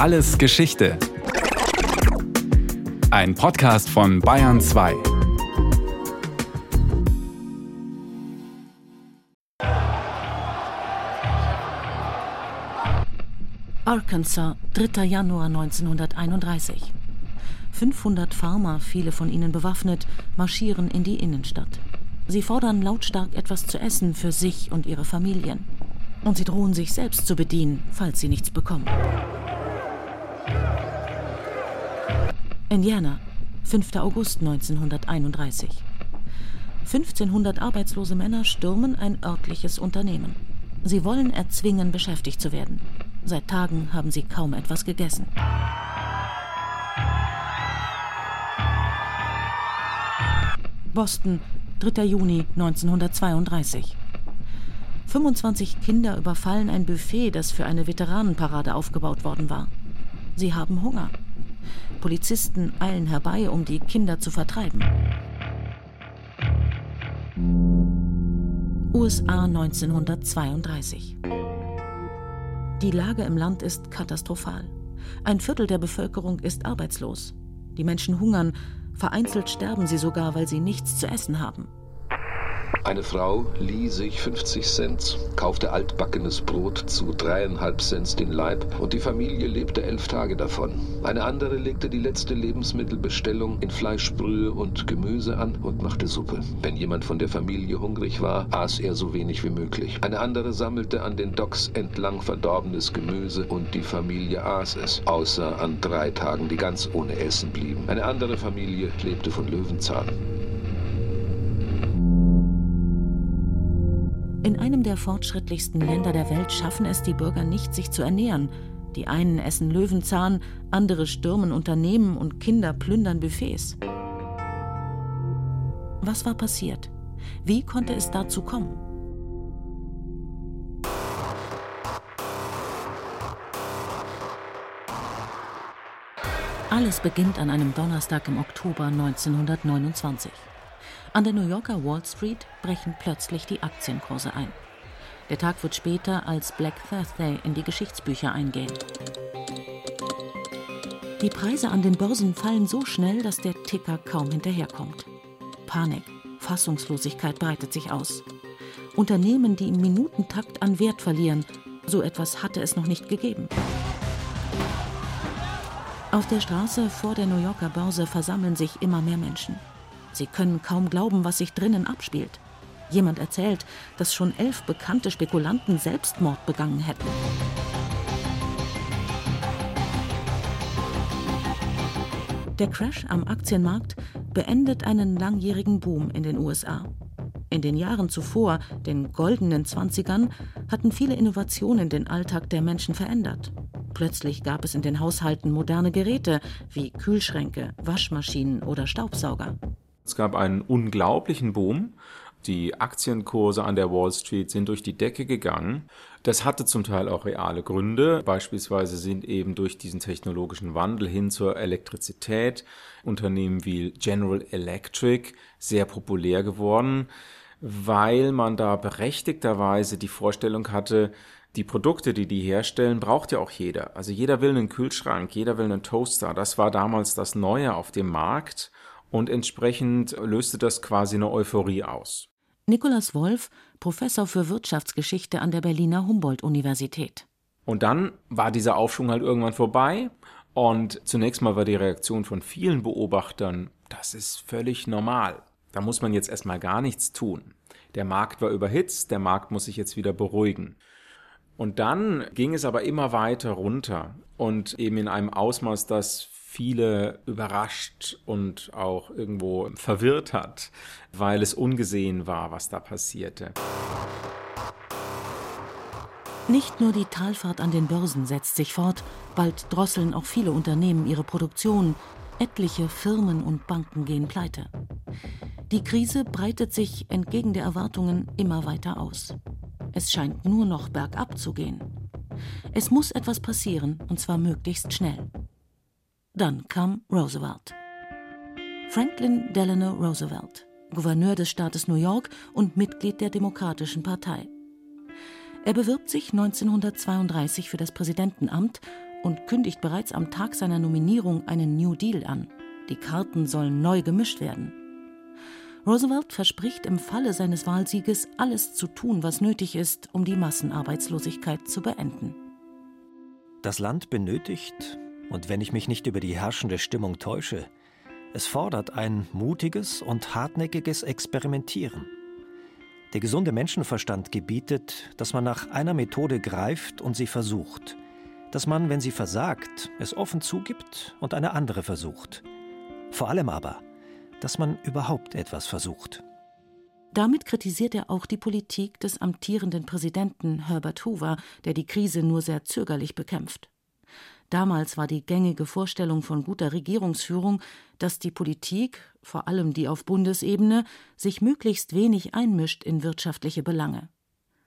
Alles Geschichte. Ein Podcast von Bayern 2. Arkansas, 3. Januar 1931. 500 Farmer, viele von ihnen bewaffnet, marschieren in die Innenstadt. Sie fordern lautstark etwas zu essen für sich und ihre Familien. Und sie drohen sich selbst zu bedienen, falls sie nichts bekommen. Indiana, 5. August 1931. 1500 arbeitslose Männer stürmen ein örtliches Unternehmen. Sie wollen erzwingen, beschäftigt zu werden. Seit Tagen haben sie kaum etwas gegessen. Boston, 3. Juni 1932. 25 Kinder überfallen ein Buffet, das für eine Veteranenparade aufgebaut worden war. Sie haben Hunger. Polizisten eilen herbei, um die Kinder zu vertreiben. USA 1932. Die Lage im Land ist katastrophal. Ein Viertel der Bevölkerung ist arbeitslos. Die Menschen hungern, Vereinzelt sterben sie sogar, weil sie nichts zu essen haben. Eine Frau lieh sich 50 Cent, kaufte altbackenes Brot zu dreieinhalb Cent den Leib und die Familie lebte elf Tage davon. Eine andere legte die letzte Lebensmittelbestellung in Fleischbrühe und Gemüse an und machte Suppe. Wenn jemand von der Familie hungrig war, aß er so wenig wie möglich. Eine andere sammelte an den Docks entlang verdorbenes Gemüse und die Familie aß es, außer an drei Tagen, die ganz ohne Essen blieben. Eine andere Familie lebte von Löwenzahn. In einem der fortschrittlichsten Länder der Welt schaffen es die Bürger nicht, sich zu ernähren. Die einen essen Löwenzahn, andere stürmen Unternehmen und Kinder plündern Buffets. Was war passiert? Wie konnte es dazu kommen? Alles beginnt an einem Donnerstag im Oktober 1929. An der New Yorker Wall Street brechen plötzlich die Aktienkurse ein. Der Tag wird später als Black Thursday in die Geschichtsbücher eingehen. Die Preise an den Börsen fallen so schnell, dass der Ticker kaum hinterherkommt. Panik, Fassungslosigkeit breitet sich aus. Unternehmen, die im Minutentakt an Wert verlieren, so etwas hatte es noch nicht gegeben. Auf der Straße vor der New Yorker Börse versammeln sich immer mehr Menschen. Sie können kaum glauben, was sich drinnen abspielt. Jemand erzählt, dass schon elf bekannte Spekulanten Selbstmord begangen hätten. Der Crash am Aktienmarkt beendet einen langjährigen Boom in den USA. In den Jahren zuvor, den goldenen Zwanzigern, hatten viele Innovationen den Alltag der Menschen verändert. Plötzlich gab es in den Haushalten moderne Geräte wie Kühlschränke, Waschmaschinen oder Staubsauger. Es gab einen unglaublichen Boom. Die Aktienkurse an der Wall Street sind durch die Decke gegangen. Das hatte zum Teil auch reale Gründe. Beispielsweise sind eben durch diesen technologischen Wandel hin zur Elektrizität Unternehmen wie General Electric sehr populär geworden, weil man da berechtigterweise die Vorstellung hatte, die Produkte, die die herstellen, braucht ja auch jeder. Also jeder will einen Kühlschrank, jeder will einen Toaster. Das war damals das Neue auf dem Markt und entsprechend löste das quasi eine Euphorie aus. Nikolaus Wolf, Professor für Wirtschaftsgeschichte an der Berliner Humboldt-Universität. Und dann war dieser Aufschwung halt irgendwann vorbei. Und zunächst mal war die Reaktion von vielen Beobachtern, das ist völlig normal. Da muss man jetzt erstmal gar nichts tun. Der Markt war überhitzt, der Markt muss sich jetzt wieder beruhigen. Und dann ging es aber immer weiter runter und eben in einem Ausmaß, das viele überrascht und auch irgendwo verwirrt hat, weil es ungesehen war, was da passierte. Nicht nur die Talfahrt an den Börsen setzt sich fort, bald drosseln auch viele Unternehmen ihre Produktion, etliche Firmen und Banken gehen pleite. Die Krise breitet sich entgegen der Erwartungen immer weiter aus. Es scheint nur noch bergab zu gehen. Es muss etwas passieren, und zwar möglichst schnell. Dann kam Roosevelt. Franklin Delano Roosevelt, Gouverneur des Staates New York und Mitglied der Demokratischen Partei. Er bewirbt sich 1932 für das Präsidentenamt und kündigt bereits am Tag seiner Nominierung einen New Deal an. Die Karten sollen neu gemischt werden. Roosevelt verspricht im Falle seines Wahlsieges alles zu tun, was nötig ist, um die Massenarbeitslosigkeit zu beenden. Das Land benötigt, und wenn ich mich nicht über die herrschende Stimmung täusche, es fordert ein mutiges und hartnäckiges Experimentieren. Der gesunde Menschenverstand gebietet, dass man nach einer Methode greift und sie versucht, dass man, wenn sie versagt, es offen zugibt und eine andere versucht. Vor allem aber, dass man überhaupt etwas versucht. Damit kritisiert er auch die Politik des amtierenden Präsidenten Herbert Hoover, der die Krise nur sehr zögerlich bekämpft. Damals war die gängige Vorstellung von guter Regierungsführung, dass die Politik, vor allem die auf Bundesebene, sich möglichst wenig einmischt in wirtschaftliche Belange.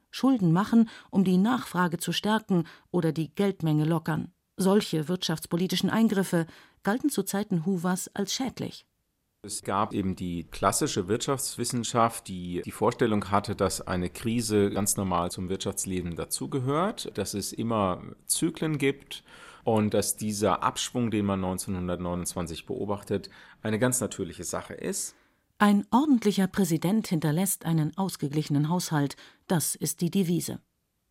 Schulden machen, um die Nachfrage zu stärken oder die Geldmenge lockern. Solche wirtschaftspolitischen Eingriffe galten zu Zeiten Hoovers als schädlich. Es gab eben die klassische Wirtschaftswissenschaft, die die Vorstellung hatte, dass eine Krise ganz normal zum Wirtschaftsleben dazugehört, dass es immer Zyklen gibt und dass dieser Abschwung, den man 1929 beobachtet, eine ganz natürliche Sache ist. Ein ordentlicher Präsident hinterlässt einen ausgeglichenen Haushalt, das ist die Devise.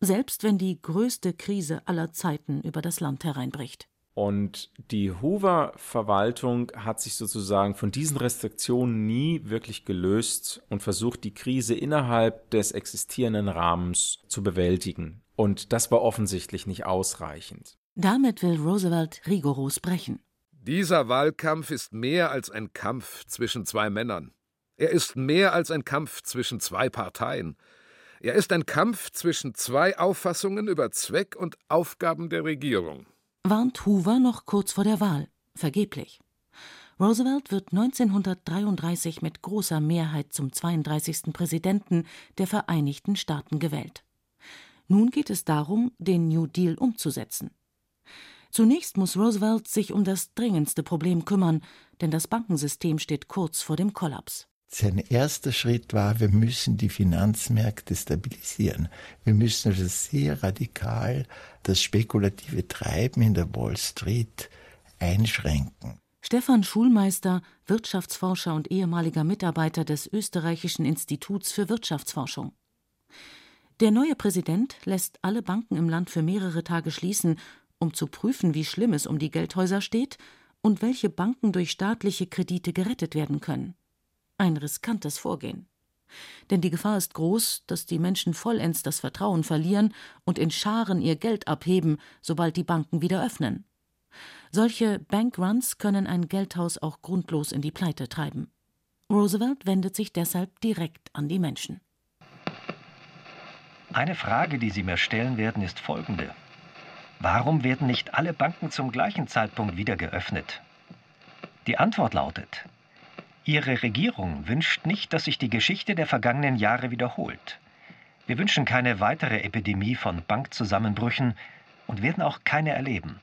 Selbst wenn die größte Krise aller Zeiten über das Land hereinbricht. Und die Hoover-Verwaltung hat sich sozusagen von diesen Restriktionen nie wirklich gelöst und versucht, die Krise innerhalb des existierenden Rahmens zu bewältigen. Und das war offensichtlich nicht ausreichend. Damit will Roosevelt rigoros brechen. Dieser Wahlkampf ist mehr als ein Kampf zwischen zwei Männern. Er ist mehr als ein Kampf zwischen zwei Parteien. Er ist ein Kampf zwischen zwei Auffassungen über Zweck und Aufgaben der Regierung warnt Hoover noch kurz vor der Wahl, vergeblich. Roosevelt wird 1933 mit großer Mehrheit zum 32. Präsidenten der Vereinigten Staaten gewählt. Nun geht es darum, den New Deal umzusetzen. Zunächst muss Roosevelt sich um das dringendste Problem kümmern, denn das Bankensystem steht kurz vor dem Kollaps. Sein erster Schritt war, wir müssen die Finanzmärkte stabilisieren. Wir müssen also sehr radikal das spekulative Treiben in der Wall Street einschränken. Stefan Schulmeister, Wirtschaftsforscher und ehemaliger Mitarbeiter des Österreichischen Instituts für Wirtschaftsforschung. Der neue Präsident lässt alle Banken im Land für mehrere Tage schließen, um zu prüfen, wie schlimm es um die Geldhäuser steht und welche Banken durch staatliche Kredite gerettet werden können. Ein riskantes Vorgehen. Denn die Gefahr ist groß, dass die Menschen vollends das Vertrauen verlieren und in Scharen ihr Geld abheben, sobald die Banken wieder öffnen. Solche Bankruns können ein Geldhaus auch grundlos in die Pleite treiben. Roosevelt wendet sich deshalb direkt an die Menschen. Eine Frage, die Sie mir stellen werden, ist folgende. Warum werden nicht alle Banken zum gleichen Zeitpunkt wieder geöffnet? Die Antwort lautet, Ihre Regierung wünscht nicht, dass sich die Geschichte der vergangenen Jahre wiederholt. Wir wünschen keine weitere Epidemie von Bankzusammenbrüchen und werden auch keine erleben.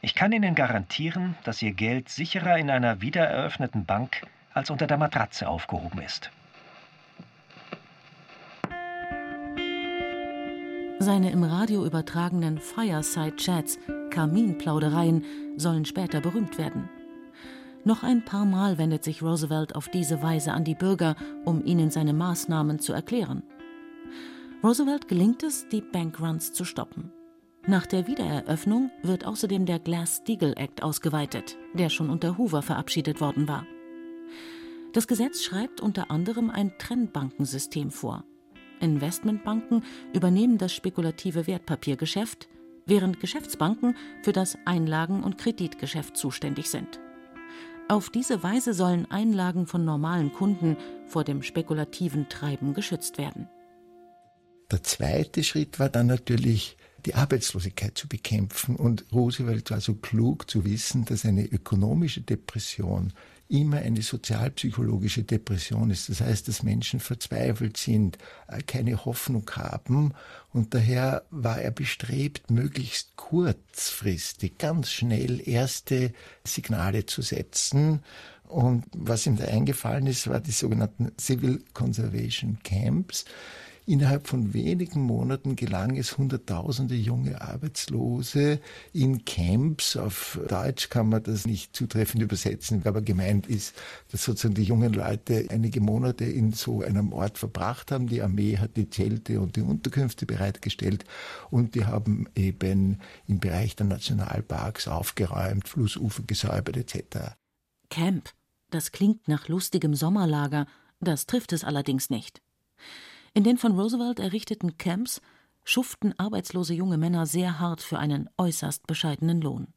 Ich kann Ihnen garantieren, dass Ihr Geld sicherer in einer wiedereröffneten Bank als unter der Matratze aufgehoben ist. Seine im Radio übertragenen Fireside-Chats, Kaminplaudereien, sollen später berühmt werden. Noch ein paar Mal wendet sich Roosevelt auf diese Weise an die Bürger, um ihnen seine Maßnahmen zu erklären. Roosevelt gelingt es, die Bankruns zu stoppen. Nach der Wiedereröffnung wird außerdem der Glass-Steagall Act ausgeweitet, der schon unter Hoover verabschiedet worden war. Das Gesetz schreibt unter anderem ein Trennbankensystem vor. Investmentbanken übernehmen das spekulative Wertpapiergeschäft, während Geschäftsbanken für das Einlagen- und Kreditgeschäft zuständig sind. Auf diese Weise sollen Einlagen von normalen Kunden vor dem spekulativen Treiben geschützt werden. Der zweite Schritt war dann natürlich, die Arbeitslosigkeit zu bekämpfen. Und Roosevelt war so klug zu wissen, dass eine ökonomische Depression immer eine sozialpsychologische Depression ist. Das heißt, dass Menschen verzweifelt sind, äh, keine Hoffnung haben. Und daher war er bestrebt, möglichst kurzfristig, ganz schnell erste Signale zu setzen. Und was ihm da eingefallen ist, war die sogenannten Civil Conservation Camps Innerhalb von wenigen Monaten gelang es Hunderttausende junge Arbeitslose in Camps, auf Deutsch kann man das nicht zutreffend übersetzen, aber gemeint ist, dass sozusagen die jungen Leute einige Monate in so einem Ort verbracht haben. Die Armee hat die Zelte und die Unterkünfte bereitgestellt und die haben eben im Bereich der Nationalparks aufgeräumt, Flussufer gesäubert etc. Camp, das klingt nach lustigem Sommerlager, das trifft es allerdings nicht. In den von Roosevelt errichteten Camps schuften arbeitslose junge Männer sehr hart für einen äußerst bescheidenen Lohn.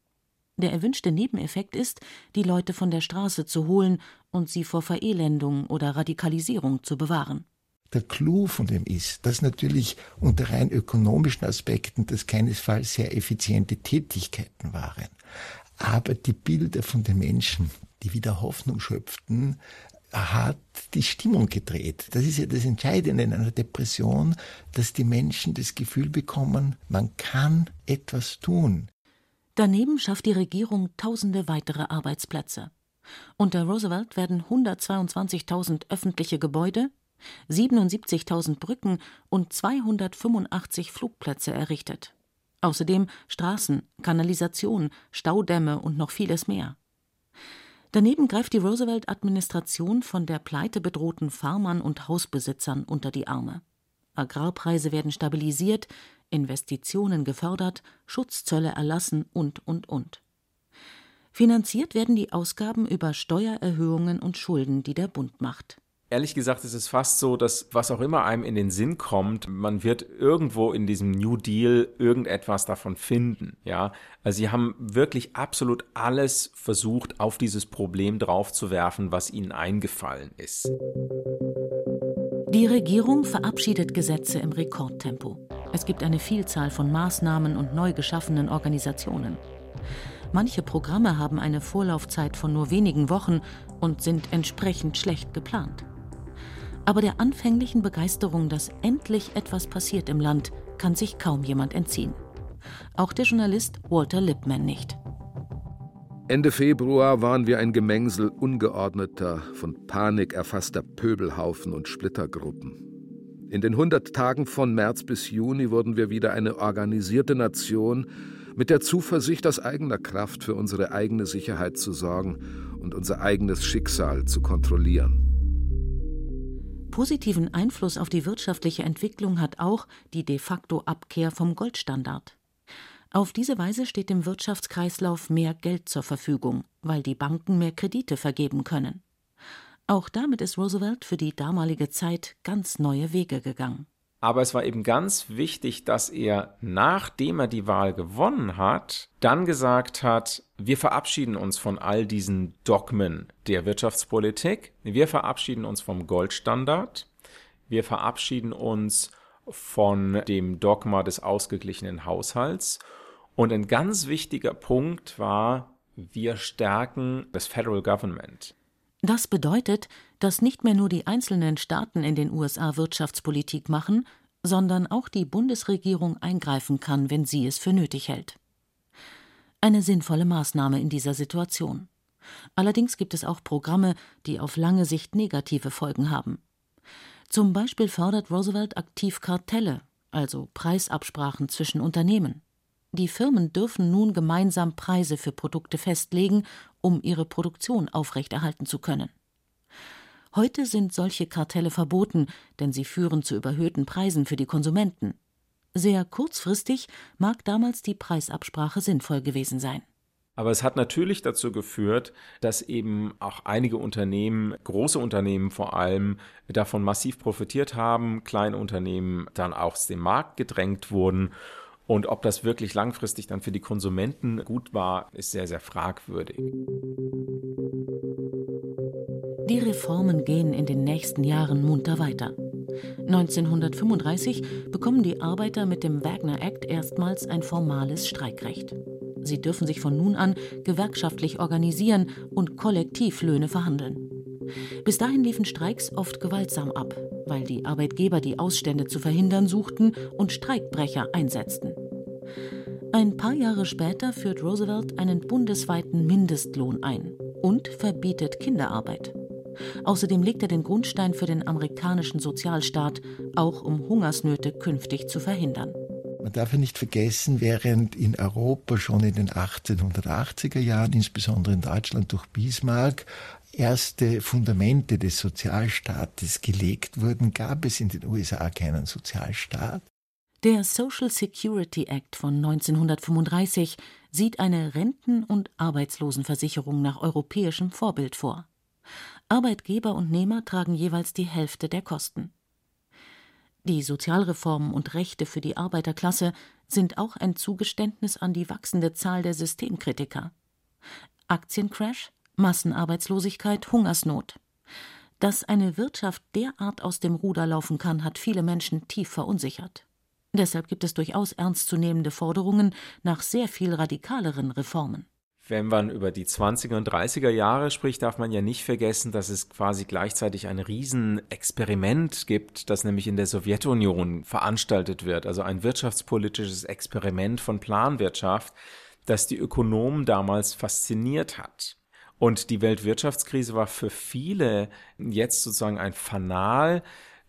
Der erwünschte Nebeneffekt ist, die Leute von der Straße zu holen und sie vor Verelendung oder Radikalisierung zu bewahren. Der Clou von dem ist, dass natürlich unter rein ökonomischen Aspekten das keinesfalls sehr effiziente Tätigkeiten waren. Aber die Bilder von den Menschen, die wieder Hoffnung schöpften, hat die Stimmung gedreht. Das ist ja das Entscheidende in einer Depression, dass die Menschen das Gefühl bekommen, man kann etwas tun. Daneben schafft die Regierung tausende weitere Arbeitsplätze. Unter Roosevelt werden 122.000 öffentliche Gebäude, 77.000 Brücken und 285 Flugplätze errichtet. Außerdem Straßen, Kanalisation, Staudämme und noch vieles mehr. Daneben greift die Roosevelt-Administration von der Pleite bedrohten Farmern und Hausbesitzern unter die Arme. Agrarpreise werden stabilisiert, Investitionen gefördert, Schutzzölle erlassen und, und, und. Finanziert werden die Ausgaben über Steuererhöhungen und Schulden, die der Bund macht. Ehrlich gesagt ist es fast so, dass was auch immer einem in den Sinn kommt, man wird irgendwo in diesem New Deal irgendetwas davon finden. Ja, also sie haben wirklich absolut alles versucht, auf dieses Problem draufzuwerfen, was ihnen eingefallen ist. Die Regierung verabschiedet Gesetze im Rekordtempo. Es gibt eine Vielzahl von Maßnahmen und neu geschaffenen Organisationen. Manche Programme haben eine Vorlaufzeit von nur wenigen Wochen und sind entsprechend schlecht geplant. Aber der anfänglichen Begeisterung, dass endlich etwas passiert im Land, kann sich kaum jemand entziehen. Auch der Journalist Walter Lippmann nicht. Ende Februar waren wir ein Gemengsel ungeordneter, von Panik erfasster Pöbelhaufen und Splittergruppen. In den 100 Tagen von März bis Juni wurden wir wieder eine organisierte Nation mit der Zuversicht, aus eigener Kraft für unsere eigene Sicherheit zu sorgen und unser eigenes Schicksal zu kontrollieren. Positiven Einfluss auf die wirtschaftliche Entwicklung hat auch die de facto Abkehr vom Goldstandard. Auf diese Weise steht dem Wirtschaftskreislauf mehr Geld zur Verfügung, weil die Banken mehr Kredite vergeben können. Auch damit ist Roosevelt für die damalige Zeit ganz neue Wege gegangen. Aber es war eben ganz wichtig, dass er, nachdem er die Wahl gewonnen hat, dann gesagt hat, wir verabschieden uns von all diesen Dogmen der Wirtschaftspolitik, wir verabschieden uns vom Goldstandard, wir verabschieden uns von dem Dogma des ausgeglichenen Haushalts. Und ein ganz wichtiger Punkt war, wir stärken das Federal Government. Das bedeutet, dass nicht mehr nur die einzelnen Staaten in den USA Wirtschaftspolitik machen, sondern auch die Bundesregierung eingreifen kann, wenn sie es für nötig hält. Eine sinnvolle Maßnahme in dieser Situation. Allerdings gibt es auch Programme, die auf lange Sicht negative Folgen haben. Zum Beispiel fördert Roosevelt aktiv Kartelle, also Preisabsprachen zwischen Unternehmen. Die Firmen dürfen nun gemeinsam Preise für Produkte festlegen, um ihre Produktion aufrechterhalten zu können. Heute sind solche Kartelle verboten, denn sie führen zu überhöhten Preisen für die Konsumenten. Sehr kurzfristig mag damals die Preisabsprache sinnvoll gewesen sein. Aber es hat natürlich dazu geführt, dass eben auch einige Unternehmen, große Unternehmen vor allem, davon massiv profitiert haben, kleine Unternehmen dann auch aus dem Markt gedrängt wurden. Und ob das wirklich langfristig dann für die Konsumenten gut war, ist sehr, sehr fragwürdig. Die Reformen gehen in den nächsten Jahren munter weiter. 1935 bekommen die Arbeiter mit dem Wagner Act erstmals ein formales Streikrecht. Sie dürfen sich von nun an gewerkschaftlich organisieren und Kollektivlöhne verhandeln. Bis dahin liefen Streiks oft gewaltsam ab, weil die Arbeitgeber die Ausstände zu verhindern suchten und Streikbrecher einsetzten. Ein paar Jahre später führt Roosevelt einen bundesweiten Mindestlohn ein und verbietet Kinderarbeit. Außerdem legt er den Grundstein für den amerikanischen Sozialstaat, auch um Hungersnöte künftig zu verhindern. Man darf ja nicht vergessen, während in Europa schon in den 1880er Jahren, insbesondere in Deutschland durch Bismarck, erste Fundamente des Sozialstaates gelegt wurden, gab es in den USA keinen Sozialstaat. Der Social Security Act von 1935 sieht eine Renten- und Arbeitslosenversicherung nach europäischem Vorbild vor. Arbeitgeber und Nehmer tragen jeweils die Hälfte der Kosten. Die Sozialreformen und Rechte für die Arbeiterklasse sind auch ein Zugeständnis an die wachsende Zahl der Systemkritiker. Aktiencrash, Massenarbeitslosigkeit, Hungersnot. Dass eine Wirtschaft derart aus dem Ruder laufen kann, hat viele Menschen tief verunsichert. Deshalb gibt es durchaus ernstzunehmende Forderungen nach sehr viel radikaleren Reformen. Wenn man über die 20er und 30er Jahre spricht, darf man ja nicht vergessen, dass es quasi gleichzeitig ein Riesenexperiment gibt, das nämlich in der Sowjetunion veranstaltet wird. Also ein wirtschaftspolitisches Experiment von Planwirtschaft, das die Ökonomen damals fasziniert hat. Und die Weltwirtschaftskrise war für viele jetzt sozusagen ein Fanal,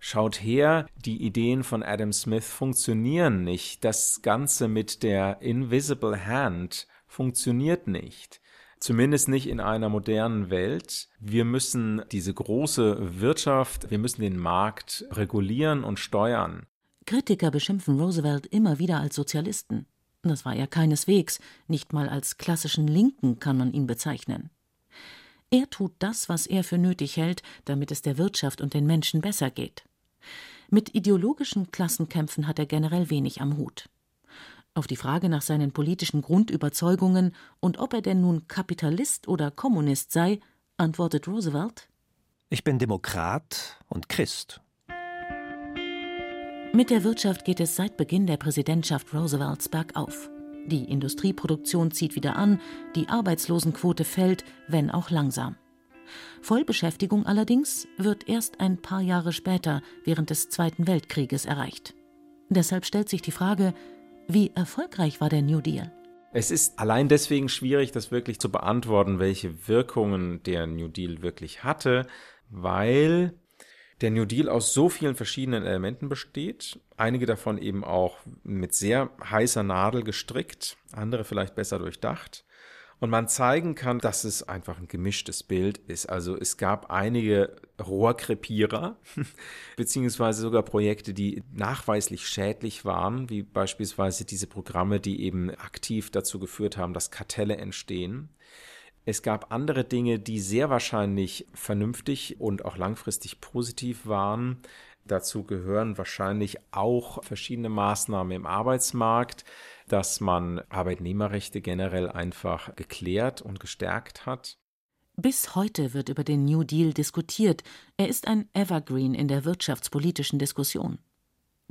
Schaut her, die Ideen von Adam Smith funktionieren nicht. Das Ganze mit der Invisible Hand funktioniert nicht. Zumindest nicht in einer modernen Welt. Wir müssen diese große Wirtschaft, wir müssen den Markt regulieren und steuern. Kritiker beschimpfen Roosevelt immer wieder als Sozialisten. Das war er keineswegs, nicht mal als klassischen Linken kann man ihn bezeichnen. Er tut das, was er für nötig hält, damit es der Wirtschaft und den Menschen besser geht. Mit ideologischen Klassenkämpfen hat er generell wenig am Hut. Auf die Frage nach seinen politischen Grundüberzeugungen und ob er denn nun Kapitalist oder Kommunist sei, antwortet Roosevelt Ich bin Demokrat und Christ. Mit der Wirtschaft geht es seit Beginn der Präsidentschaft Roosevelts bergauf. Die Industrieproduktion zieht wieder an, die Arbeitslosenquote fällt, wenn auch langsam. Vollbeschäftigung allerdings wird erst ein paar Jahre später während des Zweiten Weltkrieges erreicht. Deshalb stellt sich die Frage, wie erfolgreich war der New Deal? Es ist allein deswegen schwierig, das wirklich zu beantworten, welche Wirkungen der New Deal wirklich hatte, weil der New Deal aus so vielen verschiedenen Elementen besteht, einige davon eben auch mit sehr heißer Nadel gestrickt, andere vielleicht besser durchdacht und man zeigen kann, dass es einfach ein gemischtes Bild ist. Also es gab einige Rohrkrepierer, beziehungsweise sogar Projekte, die nachweislich schädlich waren, wie beispielsweise diese Programme, die eben aktiv dazu geführt haben, dass Kartelle entstehen. Es gab andere Dinge, die sehr wahrscheinlich vernünftig und auch langfristig positiv waren. Dazu gehören wahrscheinlich auch verschiedene Maßnahmen im Arbeitsmarkt, dass man Arbeitnehmerrechte generell einfach geklärt und gestärkt hat. Bis heute wird über den New Deal diskutiert. Er ist ein Evergreen in der wirtschaftspolitischen Diskussion.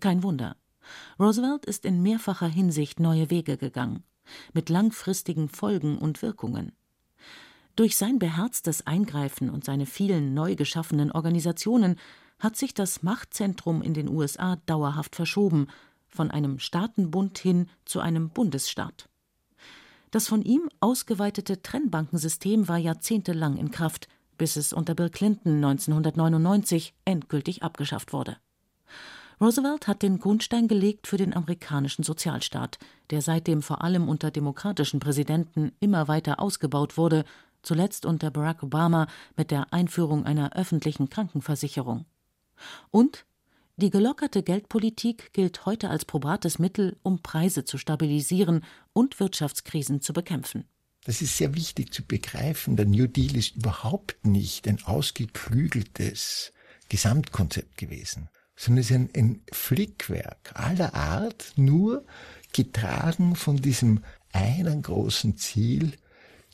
Kein Wunder. Roosevelt ist in mehrfacher Hinsicht neue Wege gegangen, mit langfristigen Folgen und Wirkungen. Durch sein beherztes Eingreifen und seine vielen neu geschaffenen Organisationen hat sich das Machtzentrum in den USA dauerhaft verschoben von einem Staatenbund hin zu einem Bundesstaat. Das von ihm ausgeweitete Trennbankensystem war jahrzehntelang in Kraft, bis es unter Bill Clinton 1999 endgültig abgeschafft wurde. Roosevelt hat den Grundstein gelegt für den amerikanischen Sozialstaat, der seitdem vor allem unter demokratischen Präsidenten immer weiter ausgebaut wurde, zuletzt unter Barack Obama mit der Einführung einer öffentlichen Krankenversicherung. Und die gelockerte Geldpolitik gilt heute als probates Mittel, um Preise zu stabilisieren und Wirtschaftskrisen zu bekämpfen. Das ist sehr wichtig zu begreifen. Der New Deal ist überhaupt nicht ein ausgeklügeltes Gesamtkonzept gewesen, sondern es ist ein, ein Flickwerk aller Art, nur getragen von diesem einen großen Ziel,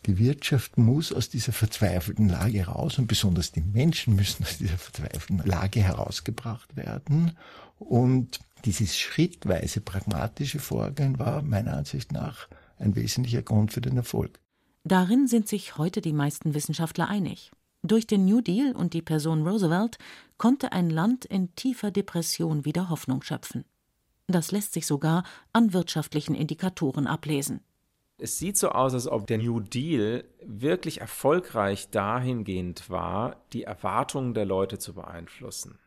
die Wirtschaft muss aus dieser verzweifelten Lage raus und besonders die Menschen müssen aus dieser verzweifelten Lage herausgebracht werden. Und dieses schrittweise pragmatische Vorgehen war meiner Ansicht nach ein wesentlicher Grund für den Erfolg. Darin sind sich heute die meisten Wissenschaftler einig. Durch den New Deal und die Person Roosevelt konnte ein Land in tiefer Depression wieder Hoffnung schöpfen. Das lässt sich sogar an wirtschaftlichen Indikatoren ablesen. Es sieht so aus, als ob der New Deal wirklich erfolgreich dahingehend war, die Erwartungen der Leute zu beeinflussen.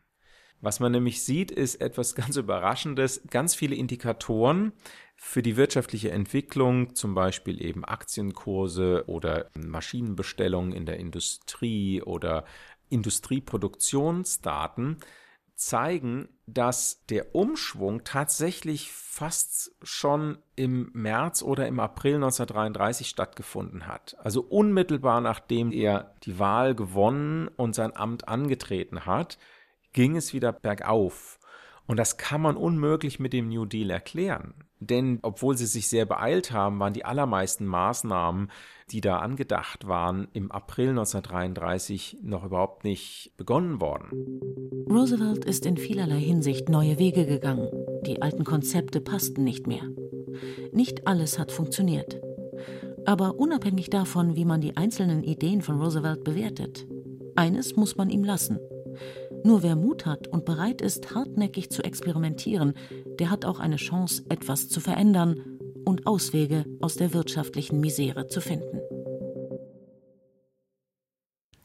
Was man nämlich sieht, ist etwas ganz Überraschendes. Ganz viele Indikatoren für die wirtschaftliche Entwicklung, zum Beispiel eben Aktienkurse oder Maschinenbestellungen in der Industrie oder Industrieproduktionsdaten, zeigen, dass der Umschwung tatsächlich fast schon im März oder im April 1933 stattgefunden hat. Also unmittelbar nachdem er die Wahl gewonnen und sein Amt angetreten hat, ging es wieder bergauf. Und das kann man unmöglich mit dem New Deal erklären. Denn obwohl sie sich sehr beeilt haben, waren die allermeisten Maßnahmen, die da angedacht waren, im April 1933 noch überhaupt nicht begonnen worden. Roosevelt ist in vielerlei Hinsicht neue Wege gegangen. Die alten Konzepte passten nicht mehr. Nicht alles hat funktioniert. Aber unabhängig davon, wie man die einzelnen Ideen von Roosevelt bewertet, eines muss man ihm lassen – nur wer Mut hat und bereit ist, hartnäckig zu experimentieren, der hat auch eine Chance, etwas zu verändern und Auswege aus der wirtschaftlichen Misere zu finden.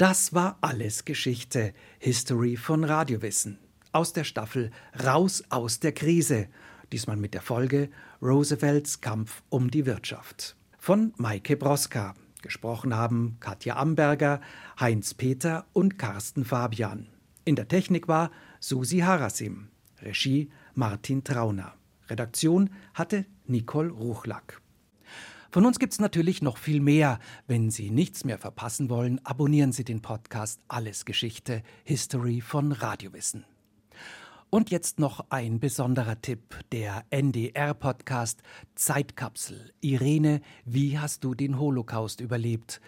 Das war alles Geschichte, History von Radiowissen. Aus der Staffel Raus aus der Krise. Diesmal mit der Folge Roosevelts Kampf um die Wirtschaft. Von Maike Broska. Gesprochen haben Katja Amberger, Heinz Peter und Carsten Fabian. In der Technik war Susi Harasim, Regie Martin Trauner. Redaktion hatte Nicole Ruchlack. Von uns gibt es natürlich noch viel mehr. Wenn Sie nichts mehr verpassen wollen, abonnieren Sie den Podcast Alles Geschichte, History von Radiowissen. Und jetzt noch ein besonderer Tipp, der NDR-Podcast Zeitkapsel. Irene, wie hast du den Holocaust überlebt?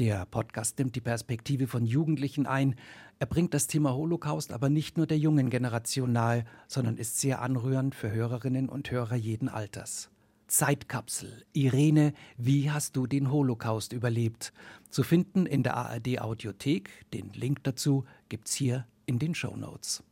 Der Podcast nimmt die Perspektive von Jugendlichen ein. Er bringt das Thema Holocaust aber nicht nur der jungen Generation nahe, sondern ist sehr anrührend für Hörerinnen und Hörer jeden Alters. Zeitkapsel. Irene, wie hast du den Holocaust überlebt? Zu finden in der ARD Audiothek. Den Link dazu gibt's hier in den Show Notes.